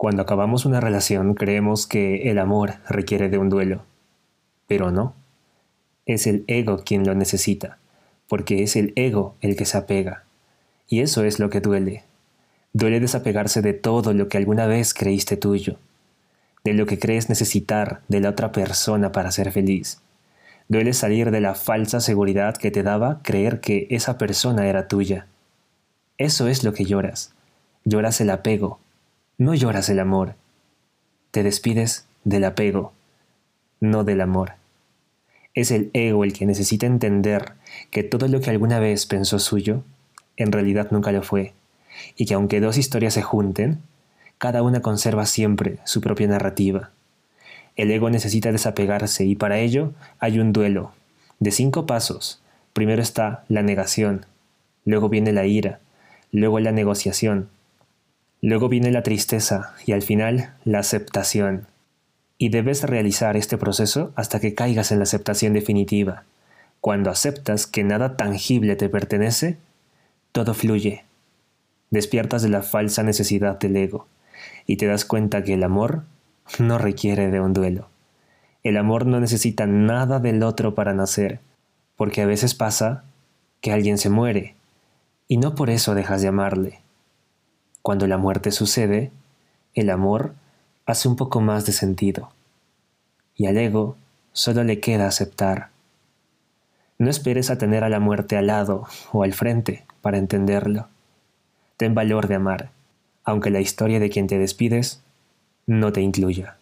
Cuando acabamos una relación creemos que el amor requiere de un duelo, pero no. Es el ego quien lo necesita, porque es el ego el que se apega. Y eso es lo que duele. Duele desapegarse de todo lo que alguna vez creíste tuyo, de lo que crees necesitar de la otra persona para ser feliz. Duele salir de la falsa seguridad que te daba creer que esa persona era tuya. Eso es lo que lloras. Lloras el apego, no lloras el amor. Te despides del apego, no del amor. Es el ego el que necesita entender que todo lo que alguna vez pensó suyo, en realidad nunca lo fue, y que aunque dos historias se junten, cada una conserva siempre su propia narrativa. El ego necesita desapegarse y para ello hay un duelo, de cinco pasos. Primero está la negación, luego viene la ira, luego la negociación, Luego viene la tristeza y al final la aceptación. Y debes realizar este proceso hasta que caigas en la aceptación definitiva. Cuando aceptas que nada tangible te pertenece, todo fluye. Despiertas de la falsa necesidad del ego y te das cuenta que el amor no requiere de un duelo. El amor no necesita nada del otro para nacer, porque a veces pasa que alguien se muere y no por eso dejas de amarle cuando la muerte sucede, el amor hace un poco más de sentido. Y al ego solo le queda aceptar. No esperes a tener a la muerte al lado o al frente para entenderlo. Ten valor de amar, aunque la historia de quien te despides no te incluya.